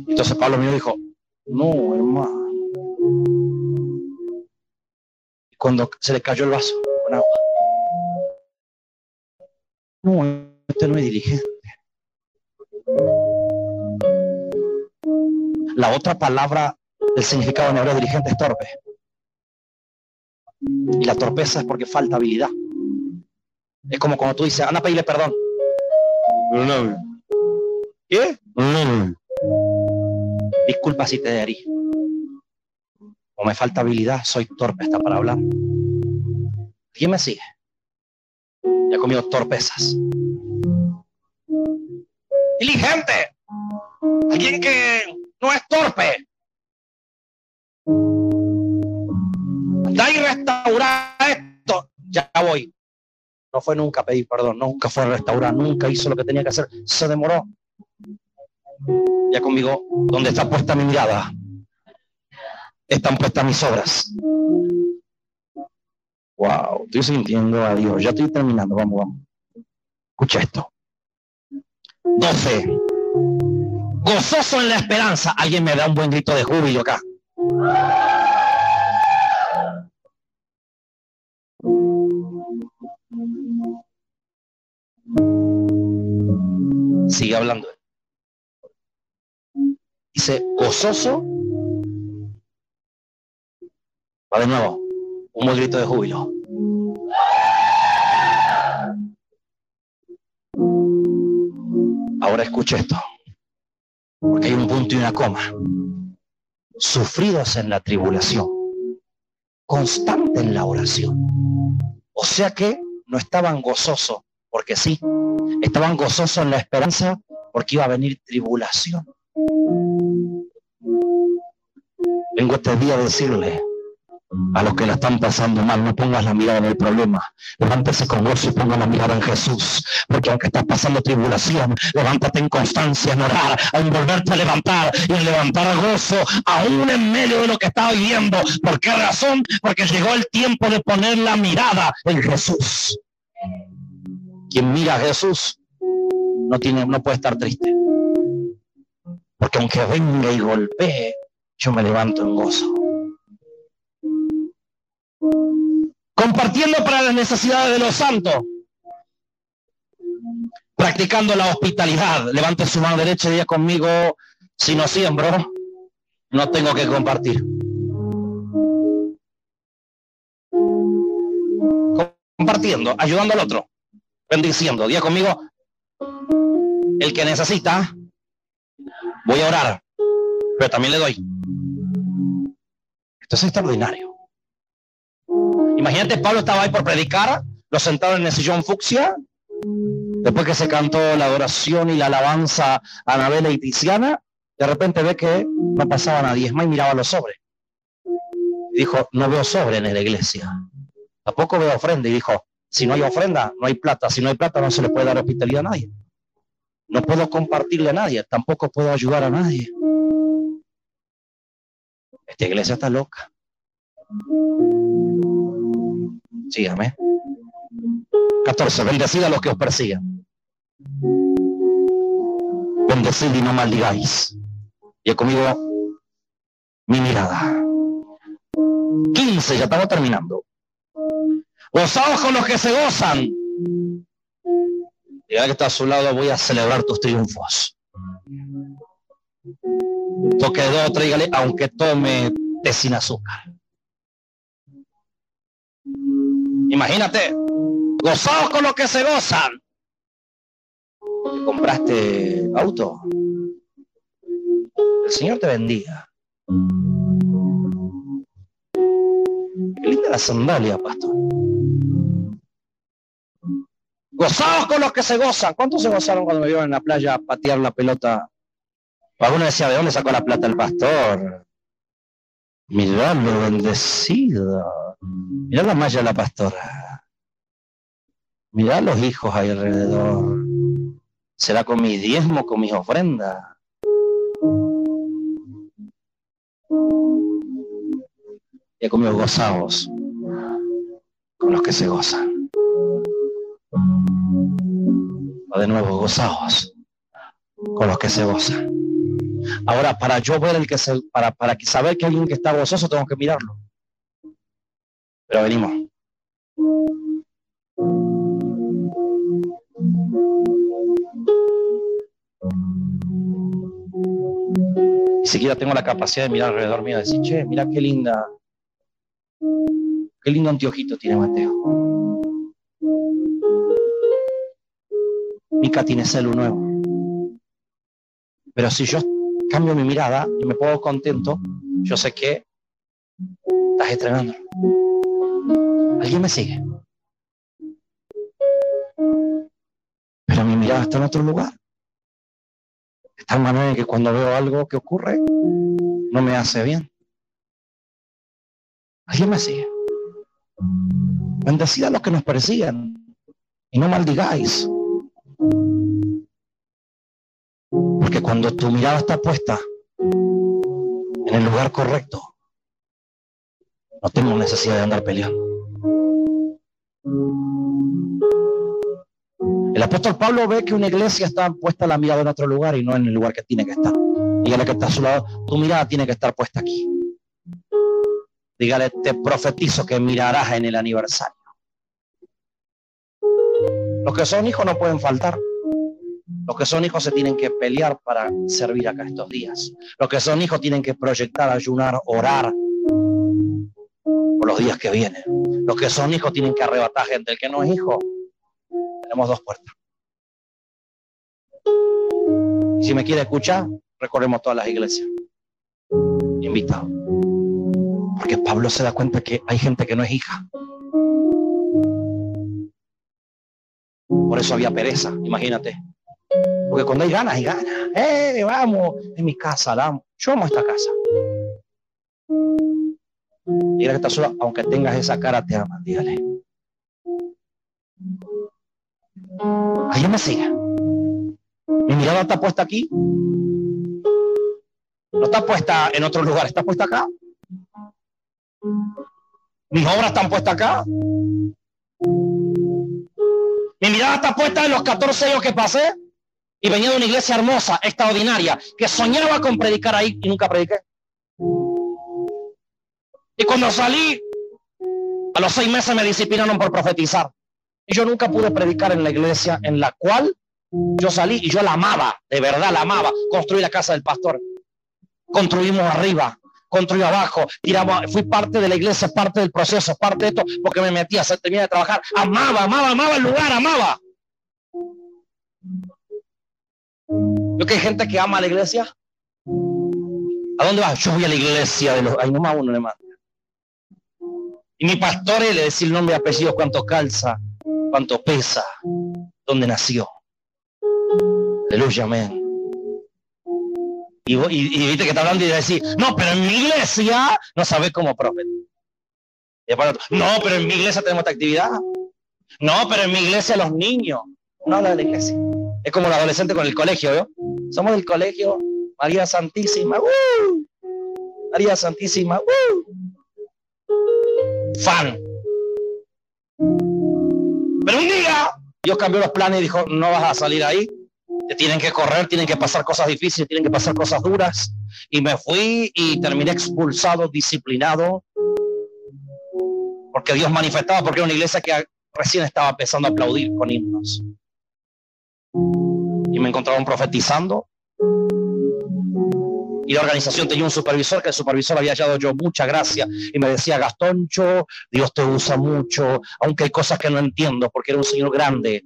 Entonces Pablo mío dijo, no, hermano. Cuando se le cayó el vaso con agua. No, este no es dirigente. La otra palabra del significado en hebreo dirigente es torpe. Y la torpeza es porque falta habilidad. Es como cuando tú dices, anda a pedirle perdón. ¿Qué? Disculpa si te herí. O me falta habilidad, soy torpe hasta para hablar. ¿Quién me sigue? Ya he comido torpezas. Diligente. Alguien que no es torpe. Da y restaurar esto. Ya voy. No fue nunca pedir perdón, nunca fue a restaurar, nunca hizo lo que tenía que hacer. Se demoró ya conmigo, ¿dónde está puesta mi mirada? Están puestas mis obras. Wow, estoy sintiendo a Dios. Ya estoy terminando, vamos, vamos. Escucha esto. 12. Gozoso en la esperanza. Alguien me da un buen grito de júbilo acá. Sigue hablando. Dice, gozoso. Va de nuevo, un grito de júbilo. Ahora escucha esto, porque hay un punto y una coma. Sufridos en la tribulación, constante en la oración. O sea que no estaban gozosos, porque sí, estaban gozosos en la esperanza porque iba a venir tribulación. Vengo este día a decirle, a los que la están pasando mal. No pongas la mirada en el problema. Levántese con gozo y ponga la mirada en Jesús. Porque aunque estás pasando tribulación, levántate en constancia, en orar, en volverte a levantar y en levantar a gozo, aún en medio de lo que estás viviendo. ¿Por qué razón? Porque llegó el tiempo de poner la mirada en Jesús. Quien mira a Jesús no, tiene, no puede estar triste. Porque aunque venga y golpee, yo me levanto en gozo. compartiendo para las necesidades de los santos, practicando la hospitalidad. Levante su mano derecha y diga conmigo, si no siembro, no tengo que compartir. Compartiendo, ayudando al otro, bendiciendo. Diga conmigo, el que necesita, voy a orar, pero también le doy. Esto es extraordinario. Imagínate, Pablo estaba ahí por predicar, lo sentaron en el sillón fucsia, después que se cantó la adoración y la alabanza a Anabela y Tiziana, de repente ve que no pasaba nadie más y miraba los sobres. Dijo, no veo sobre en la iglesia. Tampoco veo ofrenda. Y dijo, si no hay ofrenda, no hay plata. Si no hay plata, no se le puede dar hospitalidad a nadie. No puedo compartirle a nadie. Tampoco puedo ayudar a nadie. Esta iglesia está loca. Sígame. 14. Bendecid a los que os persiguen. Bendecid y no maldigáis. Y he comido mi mirada. 15. Ya estamos terminando. Gozaos con los que se gozan. Diga que está a su lado, voy a celebrar tus triunfos. Toque dos, trígale, aunque tome té sin azúcar. Imagínate, gozados con lo que se gozan. ¿Compraste auto? El Señor te bendiga. Qué linda la sandalia, pastor. Gozados con los que se gozan. ¿Cuántos se gozaron cuando me vieron en la playa a patear la pelota? Alguno decía, ¿de dónde sacó la plata el pastor? Miradlo bendecido. Mirá la malla de la pastora. Mirá los hijos ahí alrededor. ¿Será con mi diezmo, con mis ofrendas? Y con mis gozados, con los que se gozan. De nuevo, gozados, con los que se gozan. Ahora, para yo ver el que se, para, para saber que alguien que está gozoso, tengo que mirarlo. Pero venimos. Ni siquiera tengo la capacidad de mirar alrededor mío y decir, che, mira qué linda, qué lindo anteojito tiene Mateo. Mica tiene celu nuevo. Pero si yo cambio mi mirada y me pongo contento, yo sé que estás estrenando. ¿Alguien me sigue? Pero mi mirada está en otro lugar. De tal manera que cuando veo algo que ocurre, no me hace bien. ¿Alguien me sigue? Bendecid a los que nos persiguen y no maldigáis. Porque cuando tu mirada está puesta en el lugar correcto, no tengo necesidad de andar peleando. El apóstol Pablo ve que una iglesia está puesta la mirada en otro lugar y no en el lugar que tiene que estar. Dígale que está a su lado, tu mirada tiene que estar puesta aquí. Dígale, te profetizo que mirarás en el aniversario. Los que son hijos no pueden faltar. Los que son hijos se tienen que pelear para servir acá estos días. Los que son hijos tienen que proyectar, ayunar, orar por los días que vienen. Los que son hijos tienen que arrebatar gente. El que no es hijo, tenemos dos puertas. si me quiere escuchar, recorremos todas las iglesias. Invitado. Porque Pablo se da cuenta que hay gente que no es hija. Por eso había pereza, imagínate. Porque cuando hay ganas, hay ganas. ¡Eh, vamos! En mi casa, la Yo amo esta casa. Mira que está sola, aunque tengas esa cara, te aman, dígale. Ahí me sigue. Mi mirada está puesta aquí. No está puesta en otro lugar, está puesta acá. Mis obras están puestas acá. Mi mirada está puesta en los 14 años que pasé y venía de una iglesia hermosa, extraordinaria, que soñaba con predicar ahí y nunca prediqué. Y cuando salí, a los seis meses me disciplinaron por profetizar. Y yo nunca pude predicar en la iglesia en la cual yo salí y yo la amaba, de verdad la amaba. Construí la casa del pastor. Construimos arriba, construí abajo, tiramos, fui parte de la iglesia, parte del proceso, parte de esto, porque me metía, se terminé de trabajar. Amaba, amaba, amaba el lugar, amaba. Yo que hay gente que ama la iglesia. ¿A dónde vas? Yo voy a la iglesia de los. Ay, nomás uno le manda. Y mi pastor le decía el nombre y apellido, cuánto calza, cuánto pesa, dónde nació. Aleluya, amén. Y, y, viste que está hablando y decir, no, pero en mi iglesia no sabes cómo profeta. No, pero en mi iglesia tenemos esta actividad. No, pero en mi iglesia los niños. No habla de la iglesia. Es como el adolescente con el colegio, ¿no? Somos del colegio María Santísima. ¡uh! María Santísima. ¡uh! Fan. Pero un día Dios cambió los planes y dijo, no vas a salir ahí. Tienen que correr, tienen que pasar cosas difíciles, tienen que pasar cosas duras. Y me fui y terminé expulsado, disciplinado. Porque Dios manifestaba, porque era una iglesia que recién estaba empezando a aplaudir con himnos y me encontraban profetizando. Y la organización tenía un supervisor, que el supervisor había hallado yo mucha gracia y me decía, Gastoncho, Dios te usa mucho, aunque hay cosas que no entiendo, porque era un señor grande.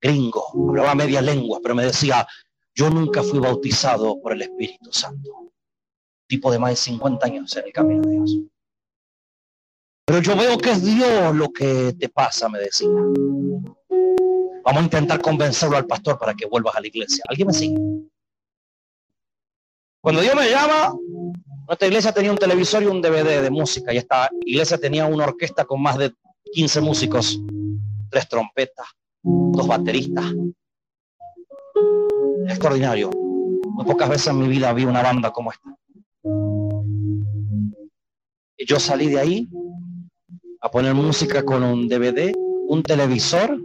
Gringo, hablaba media lengua, pero me decía, yo nunca fui bautizado por el Espíritu Santo. Tipo de más de 50 años en el camino de Dios. Pero yo veo que es Dios lo que te pasa, me decía. Vamos a intentar convencerlo al pastor para que vuelvas a la iglesia. ¿Alguien me sigue? Cuando Dios me llama, nuestra iglesia tenía un televisor y un DVD de música y esta iglesia tenía una orquesta con más de 15 músicos, tres trompetas, dos bateristas. Extraordinario. Muy pocas veces en mi vida vi una banda como esta. Y yo salí de ahí a poner música con un DVD, un televisor,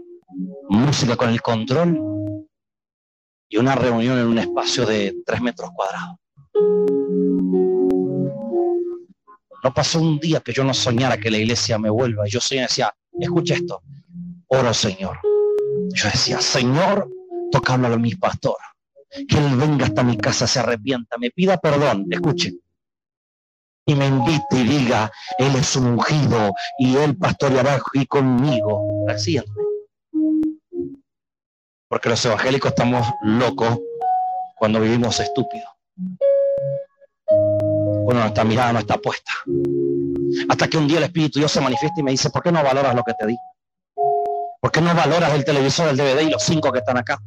música con el control y una reunión en un espacio de tres metros cuadrados. No pasó un día que yo no soñara que la iglesia me vuelva. Yo soñé, decía, escucha esto, oro Señor. Yo decía, Señor, toca a mi pastor. Que él venga hasta mi casa, se arrepienta, me pida perdón. Escuchen, y me invite y diga, Él es un ungido y Él pastoreará aquí conmigo. Así Porque los evangélicos estamos locos cuando vivimos estúpidos. Cuando nuestra mirada no está puesta. Hasta que un día el Espíritu Dios se manifiesta y me dice, ¿por qué no valoras lo que te di? ¿Por qué no valoras el televisor, el DVD y los cinco que están acá?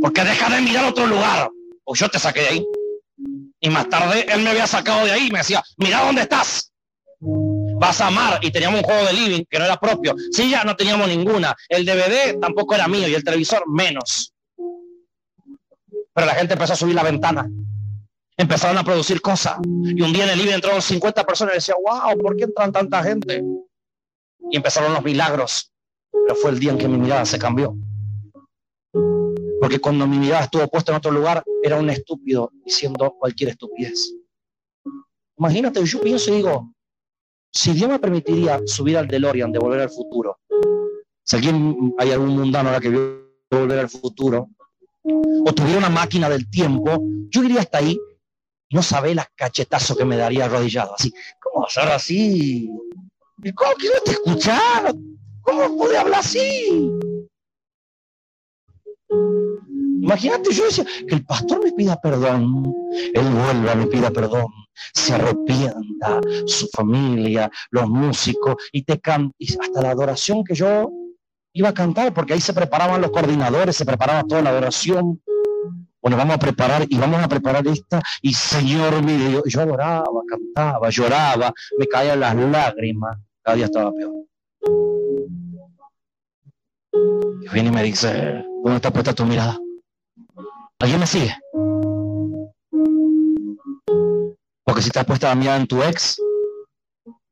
Porque deja de mirar otro lugar. O yo te saqué de ahí. Y más tarde él me había sacado de ahí y me decía, mira dónde estás. Vas a amar. Y teníamos un juego de living que no era propio. Sí, ya no teníamos ninguna. El DVD tampoco era mío y el televisor menos. Pero la gente empezó a subir la ventana. Empezaron a producir cosas. Y un día en el living entraron 50 personas y decía, wow, ¿por qué entran tanta gente? Y empezaron los milagros. Pero fue el día en que mi mirada se cambió. Porque cuando mi mirada estuvo puesta en otro lugar, era un estúpido diciendo cualquier estupidez. Imagínate, yo pienso y digo, si Dios me permitiría subir al DeLorean de volver al futuro, si alguien hay algún mundano ahora que vio volver al futuro, o tuviera una máquina del tiempo, yo iría hasta ahí no sabe las cachetazos que me daría arrodillado. Así, ¿cómo ser así? ¿Cómo quiero te escuchar? ¿Cómo puede hablar así? Imagínate, yo decía, que el pastor me pida perdón, él vuelva, me pida perdón, se arrepienta, su familia, los músicos, y te canta, hasta la adoración que yo iba a cantar, porque ahí se preparaban los coordinadores, se preparaba toda la adoración. Bueno, vamos a preparar y vamos a preparar esta, y Señor mío, yo adoraba, cantaba, lloraba, me caían las lágrimas, cada día estaba peor. Y viene y me dice, ¿dónde está puesta tu mirada? ¿Alguien me sigue? Porque si estás puesta a mirar en tu ex,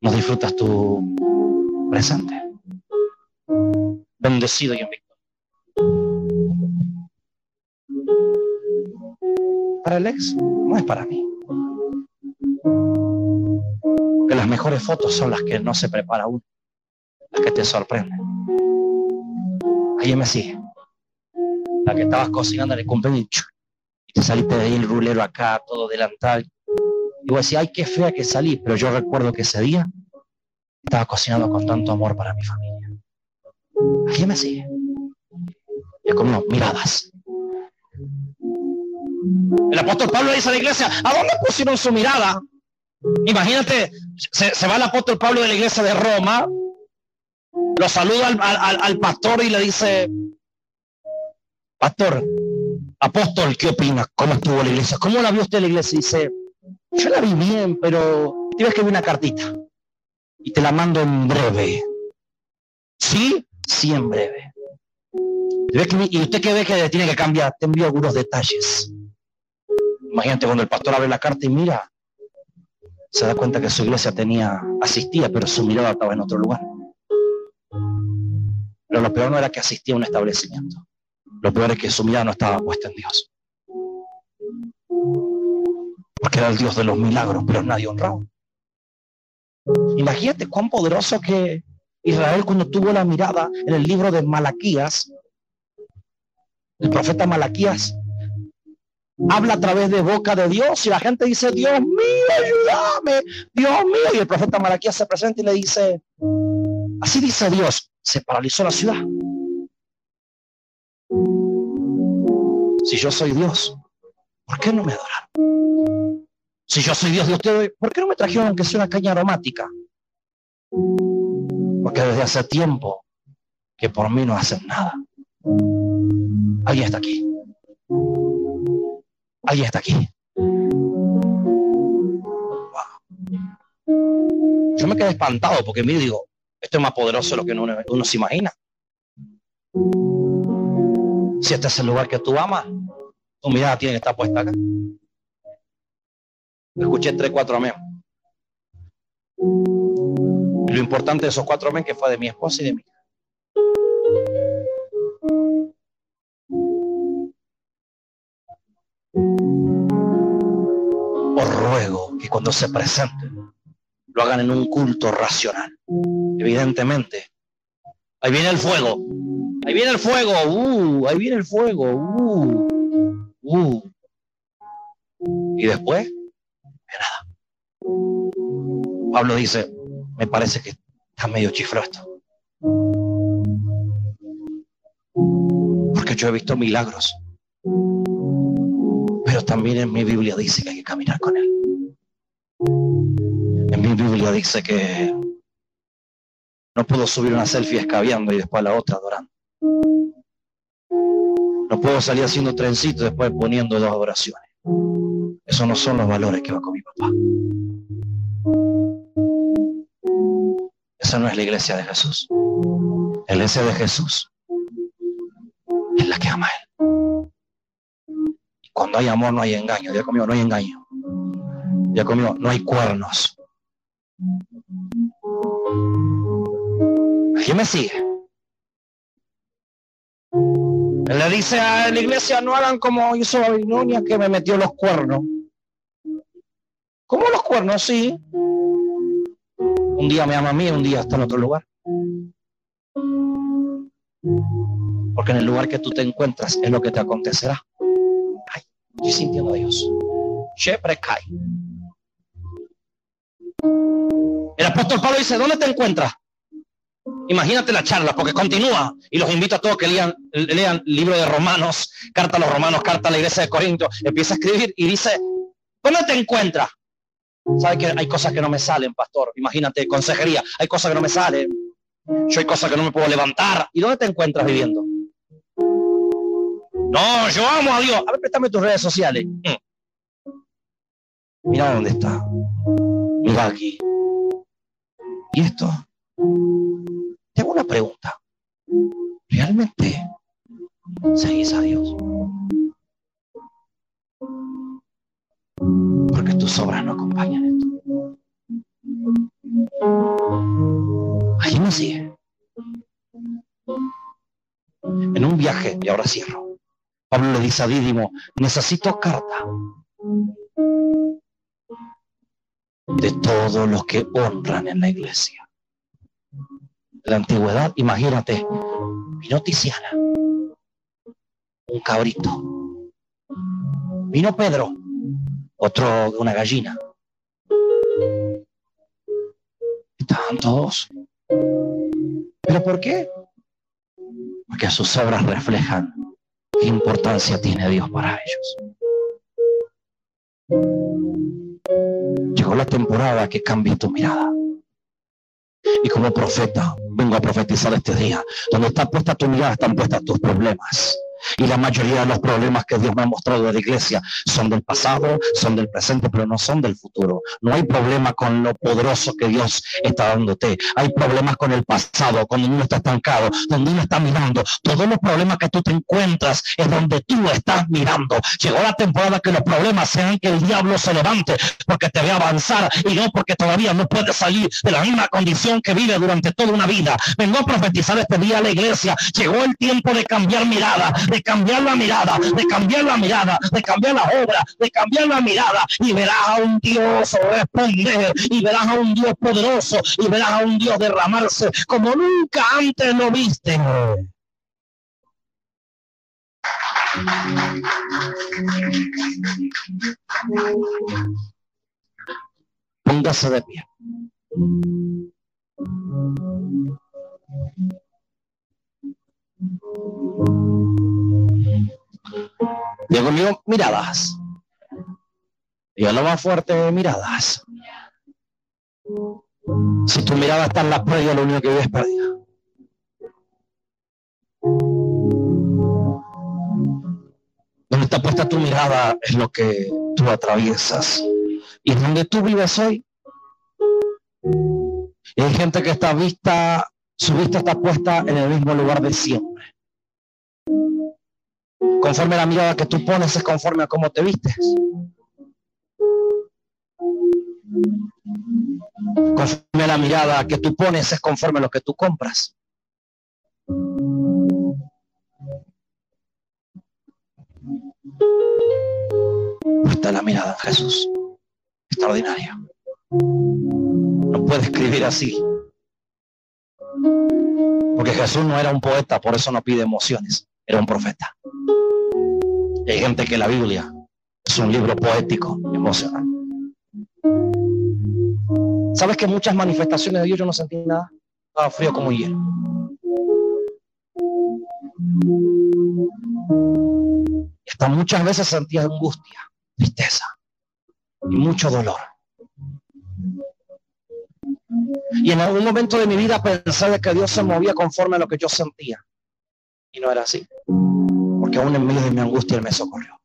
no disfrutas tu presente. Bendecido y invicto. Para el ex no es para mí. Que las mejores fotos son las que no se prepara uno, las que te sorprenden. Alguien me sigue la que estabas cocinando en el cumpleaños y te saliste de ahí el rulero acá, todo delantal. Y vos decís, ay, qué fea que salí, pero yo recuerdo que ese día estaba cocinando con tanto amor para mi familia. ¿Alguien me sigue? Y es como miradas. El apóstol Pablo dice a la iglesia, ¿a dónde pusieron su mirada? Imagínate, se, va el apóstol Pablo de la iglesia de Roma, lo saluda al pastor y le dice, Pastor, apóstol, ¿qué opina? ¿Cómo estuvo la iglesia? ¿Cómo la vio usted la iglesia? Dice, yo la vi bien, pero te que vi una cartita y te la mando en breve. ¿Sí? Sí, en breve. Y usted que ve que tiene que cambiar, te envío algunos detalles. Imagínate cuando el pastor abre la carta y mira, se da cuenta que su iglesia tenía, asistía, pero su mirada estaba en otro lugar. Pero lo peor no era que asistía a un establecimiento. Lo peor es que su mirada no estaba puesta en Dios. Porque era el Dios de los milagros, pero nadie honrado. Imagínate cuán poderoso que Israel cuando tuvo la mirada en el libro de Malaquías, el profeta Malaquías habla a través de boca de Dios y la gente dice, Dios mío, ayúdame, Dios mío. Y el profeta Malaquías se presenta y le dice, así dice Dios, se paralizó la ciudad. Si yo soy Dios, ¿por qué no me adoraron? Si yo soy Dios de ustedes, ¿por qué no me trajeron que sea una caña aromática? Porque desde hace tiempo que por mí no hacen nada. Alguien está aquí. Alguien está aquí. Yo me quedé espantado porque me digo, esto es más poderoso de lo que uno, se imagina. Si este es el lugar que tú amas, tu mirada tiene que estar puesta acá. Escuché tres, cuatro amén. lo importante de esos cuatro amén que fue de mi esposa y de mí. Os ruego que cuando se presenten lo hagan en un culto racional. Evidentemente, ahí viene el fuego. Ahí viene el fuego, uh, ahí viene el fuego, uh, uh. Y después, nada. Pablo dice, me parece que está medio chifro esto. Porque yo he visto milagros. Pero también en mi Biblia dice que hay que caminar con Él. En mi Biblia dice que no puedo subir una selfie escabeando y después la otra adorando. No puedo salir haciendo trencitos después poniendo dos adoraciones. Esos no son los valores que va con mi papá. Esa no es la iglesia de Jesús. La iglesia de Jesús es la que ama a Él. Cuando hay amor no hay engaño. Ya conmigo, no hay engaño. Ya conmigo, no hay cuernos. ¿Quién me sigue? Le dice a la iglesia, no hagan como hizo Babilonia que me metió los cuernos. ¿Cómo los cuernos? Sí. Un día me ama a mí, un día está en otro lugar. Porque en el lugar que tú te encuentras es lo que te acontecerá. Ay, estoy sintiendo a Dios. cae. El apóstol Pablo dice, ¿dónde te encuentras? Imagínate la charla, porque continúa. Y los invito a todos que lean, lean libro de Romanos, carta a los Romanos, carta a la iglesia de Corinto. Empieza a escribir y dice, ¿dónde te encuentras? ¿Sabe que hay cosas que no me salen, pastor? Imagínate, consejería, hay cosas que no me salen. Yo hay cosas que no me puedo levantar. ¿Y dónde te encuentras viviendo? No, yo amo a Dios. A ver, préstame tus redes sociales. Mm. Mira dónde está. Mira aquí. ¿Y esto? Tengo una pregunta. ¿Realmente seguís a Dios? Porque tus obras no acompañan esto. Me sigue. En un viaje, y ahora cierro, Pablo le dice a Dídimo, necesito carta de todos los que honran en la iglesia. La antigüedad, imagínate, vino Tiziana, un cabrito. Vino Pedro, otro una gallina. Estaban todos. ¿Pero por qué? Porque sus obras reflejan qué importancia tiene Dios para ellos. Llegó la temporada que cambie tu mirada. Y como profeta, vengo a profetizar este día. Donde está puesta tu mirada, están puestas tus problemas. Y la mayoría de los problemas que Dios me ha mostrado de la iglesia son del pasado, son del presente, pero no son del futuro. No hay problema con lo poderoso que Dios está dándote. Hay problemas con el pasado, cuando uno está estancado, donde uno está mirando. Todos los problemas que tú te encuentras es donde tú estás mirando. Llegó la temporada que los problemas sean que el diablo se levante porque te ve avanzar y no porque todavía no puedes salir de la misma condición que vive durante toda una vida. Vengo a profetizar este día a la iglesia. Llegó el tiempo de cambiar mirada de cambiar la mirada, de cambiar la mirada, de cambiar la obra, de cambiar la mirada y verás a un Dios responder y verás a un Dios poderoso y verás a un Dios derramarse como nunca antes lo viste. Póngase de pie. Dios conmigo, miradas. Dios lo más fuerte, miradas. Si tu mirada está en la pérdida, lo único que ves es pérdida. Donde está puesta tu mirada es lo que tú atraviesas. Y donde tú vives hoy, hay gente que está vista, su vista está puesta en el mismo lugar de siempre. Conforme a la mirada que tú pones es conforme a cómo te vistes. Conforme a la mirada que tú pones es conforme a lo que tú compras. Está la mirada en Jesús. Extraordinaria. No puede escribir así. Porque Jesús no era un poeta, por eso no pide emociones. Era un profeta hay gente que la Biblia es un libro poético, emocional. ¿Sabes que muchas manifestaciones de Dios yo no sentí nada? Estaba frío como hielo. Hasta muchas veces sentía angustia, tristeza y mucho dolor. Y en algún momento de mi vida pensé de que Dios se movía conforme a lo que yo sentía. Y no era así porque aún en medio de mi angustia Él me socorrió.